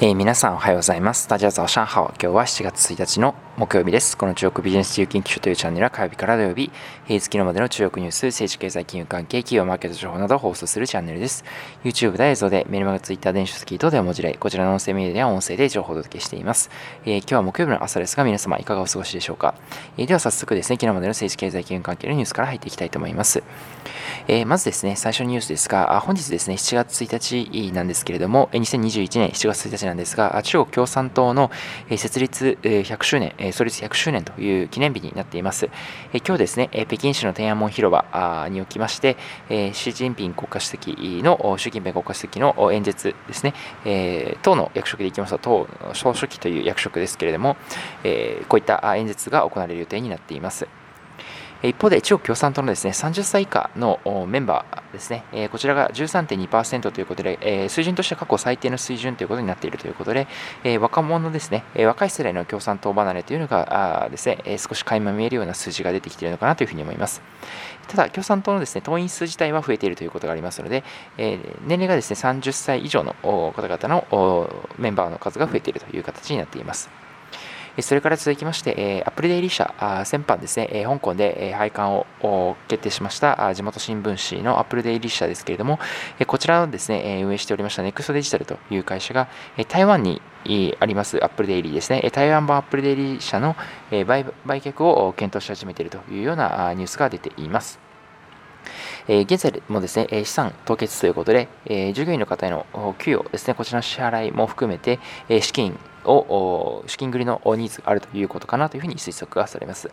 えー、皆さんおはようございます。大家早上好。今日は7月1日の木曜日です。この中国ビジネス自由研究所というチャンネルは火曜日から土曜日、平日昨日までの中国ニュース、政治経済金融関係、企業マーケット情報などを放送するチャンネルです。YouTube で映像で、メルマガ、Twitter、電子書籍等では文字例、こちらの音声メディアでは音声で情報をお届けしています。えー、今日は木曜日の朝ですが、皆様いかがお過ごしでしょうか？えー、では早速ですね、昨日までの政治経済金融関係のニュースから入っていきたいと思います。えー、まずですね、最初のニュースですが、本日ですね、7月1日なんですけれども、2021年7月1日なんですが、中国共産党の設立100周年、創立100周年という記念日になっています。今日ですね、北京市の天安門広場におきまして、習近平国家主席の、習近平国家主席の演説ですね、党の役職でいきますと、党総書記という役職ですけれども、こういった演説が行われる予定になっています。一方で中国共産党のですね30歳以下のメンバーですね、こちらが13.2%ということで、水準としては過去最低の水準ということになっているということで、若者ですね、若い世代の共産党離れというのがですね、少し垣間見えるような数字が出てきているのかなというふうに思います。ただ、共産党のですね党員数自体は増えているということがありますので、年齢がですね30歳以上の方々のメンバーの数が増えているという形になっています。それから続きまして、アップルデイリー社、先般ですね、香港で廃刊を決定しました地元新聞紙のアップルデイリー社ですけれども、こちらをですね、運営しておりましたネクストデジタルという会社が、台湾にありますアップルデイリーですね、台湾版アップルデイリー社の売却を検討し始めているというようなニュースが出ています。え現在もですね、資産凍結ということで、え従業員の方への給与ですね、こちらの支払いも含めて、え資金を、資金繰りのニーズがあるということかなというふうに推測がされます。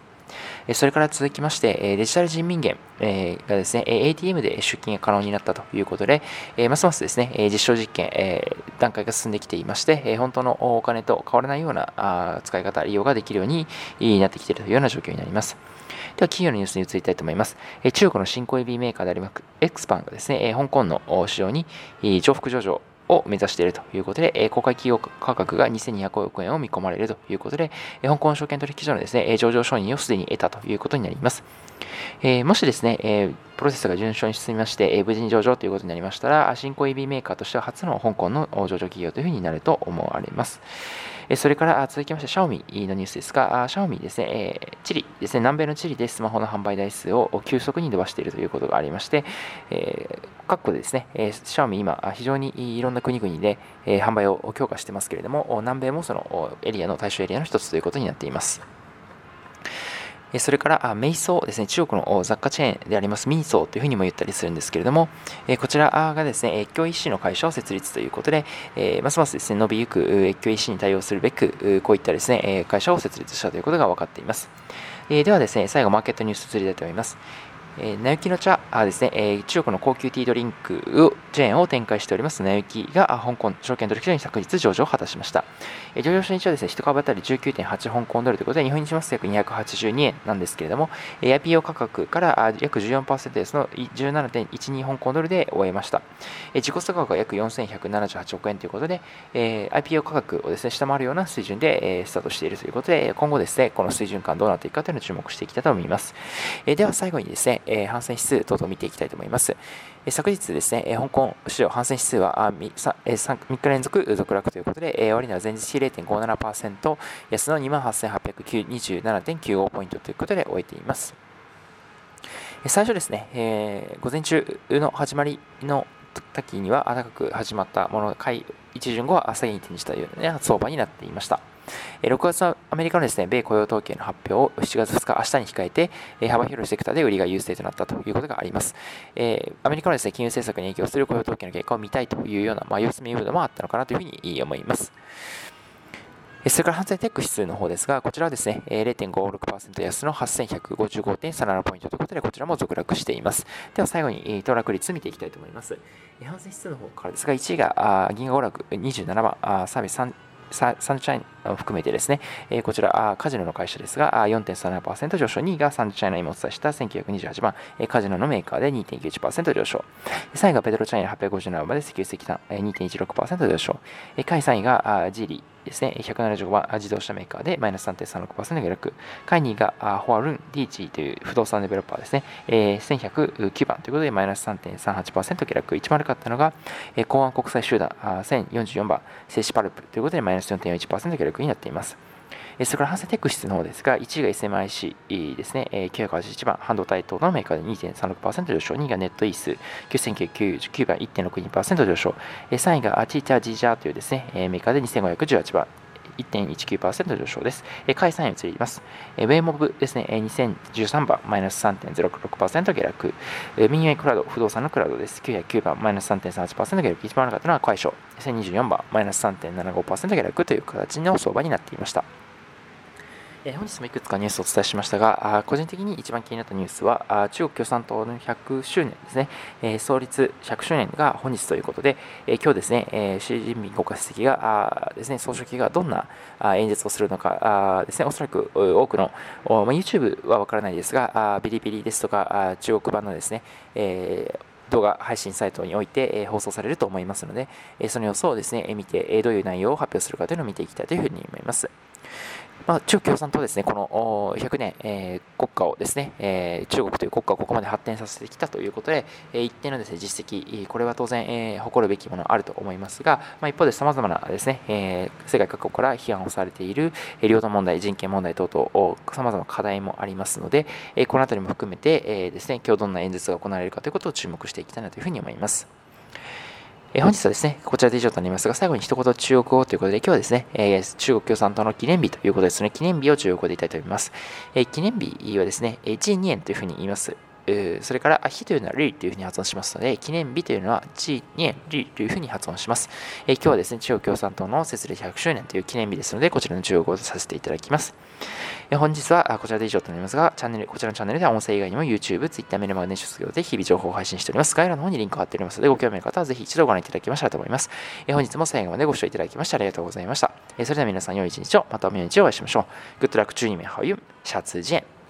それから続きまして、デジタル人民元がですね、ATM で出金が可能になったということで、ますますですね、実証実験、段階が進んできていまして、本当のお金と変わらないような使い方、利用ができるようになってきているというような状況になります。では、企業のニュースに移りたいと思います。中国の新興 EV メーカーであります、エクスパンがですね、香港の市場に重複上場を目指しているということで、公開企業価格が2200億円を見込まれるということで、香港証券取引所のですね、上場承認をすでに得たということになります。えもしですね、プロセスが順調に進みまして、無事に上場ということになりましたら、新興 EV メーカーとしては初の香港の上場企業というふうになると思われます。それから続きまして、シャオミのニュースですが、シャオミですね、チリですね、南米のチリでスマホの販売台数を急速に伸ばしているということがありまして、各国でですね、シャオミ今、非常にいろんな国々で販売を強化してますけれども、南米もそのエリアの対象エリアの一つということになっています。それから、メイソーですね、中国の雑貨チェーンでありますミンソーというふうにも言ったりするんですけれども、こちらがですね、越境 EC の会社を設立ということで、ますますですね、伸びゆく越境 EC に対応するべく、こういったですね、会社を設立したということが分かっています。ではですね、最後、マーケットニュース移りたいと思います。えー、ナユキの茶ですね、えー、中国の高級ティードリンクチェーンを展開しておりますナユキが香港証券取引所に昨日上場を果たしました。えー、上場初日はですね、1株当たり19.8香港ドルということで、日本にしますと約282円なんですけれども、えー、IPO 価格から約14%ですの17.12香港ドルで終えました。えー、自己価格は約4178億円ということで、えー、IPO 価格をですね、下回るような水準で、えー、スタートしているということで、今後ですね、この水準感どうなっていくかというのを注目していきたいと思います。えー、では最後にですね、えー、反戦指数等々見ていきたいと思います。え昨日ですね、え香港市場反戦指数は 3, 3, 3日連続続落ということで、え終値は前日比0.57%、安の28,827.95ポイントということで終えています。最初ですね、えー、午前中の始まりの時には高く始まったもの、買い一巡後は朝に転じたような相場になっていました。6月のアメリカのですね、米雇用統計の発表を7月2日、明日に控えて、幅広いセクターで売りが優勢となったということがあります。えアメリカのですね、金融政策に影響する雇用統計の結果を見たいというような、まあ、様子見ムードもあったのかなというふうに思います。それから反戦テック指数の方ですが、こちらはですね、0.56%安の8155.37ポイントということで、こちらも続落しています。では最後に、騰落率見ていきたいと思います。反戦指数の方からですが、1位が銀河娯楽27番、サービスサンシャイン含めてですね、えこちら、カジノの会社ですが、4.37%上昇、2位がサンチャイナ今お伝えした1928番、カジノのメーカーで2.91%上昇、3位がペトロチャイナ857番で石油石炭2.16%上昇、下位3位がジーリ。ーですね、175番自動車メーカーでマイナス3.36%下落、下位2位がホアルン・ディーチーという不動産デベロッパーですね、え1109番ということでマイナス3.38%下落、一番悪かったのが、え公安国際集団1044番、静止パルプということでマイナス4.41%下落になっています。それからハンセテック室の方ですが、1位が SMIC ですね、981番、半導体等のメーカーで2.36%上昇、2位がネットイース、9999番、1.62%上昇、3位がティーチャージージャーというですね、メーカーで2518番、1.19%上昇です。解散に移ります。ウェイモブですね、2013番、マイナス3.06%下落。ミニアイクラウド、不動産のクラウドです。909番、マイナス3.38%下落。一番悪かったのは解消。2024番、マイナス3.75%下落という形の相場になっていました。え本日もいくつかニュースをお伝えしましたが、あ個人的に一番気になったニュースは、あ中国共産党の100周年ですね、え、創立100周年が本日ということで、えー、今日ですね、え、習近平国家主席があですね、総書記がどんなあ演説をするのかあですね、おそらく多くの、まあ、YouTube はわからないですが、あビリビリですとか、あ中国版のですね、えー動画配信サイトにおいて、え放送されると思いますので、えその様子をですね、見て、えどういう内容を発表するかというのを見ていきたいというふうに思います。まあ、中共産党ですね、この100年、えー、国家をですね、えー、中国という国家をここまで発展させてきたということで、えー、一定のですね、実績、これは当然、え、誇るべきものあると思いますが、まあ、一方で様々なですね、え、世界各国から批判をされている、え、領土問題、人権問題等々、様々な課題もありますので、え、このあたりも含めて、え、ですね、今日どんな演説が行われるかということを注目していきたいなというふうに思います。え本日はですね、こちらで以上となりますが、最後に一言中国語ということで、今日はですね、え、中国共産党の記念日ということですね、記念日を中国語で言いたいと思います。え、記念日はですね、1、2円というふうに言います。それから、日というのはリというふうに発音しますので、記念日というのは、チニエンリというふうに発音します。えー、今日はですね、中国共産党の設立100周年という記念日ですので、こちらの中国語とさせていただきます。え本日はこちらで以上となりますが、チャンネル、こちらのチャンネルでは音声以外にも YouTube、Twitter、メルマガ、熱出業で日々情報を配信しております。概要欄の方にリンクを貼っておりますので、ご興味ある方はぜひ一度ご覧いただきましたらと思います。え本日も最後までご視聴いただきましてありがとうございました。えそれでは皆さん良い一日を、また明日お会いしましょう。Good luck 12名、How you? シャツジェン。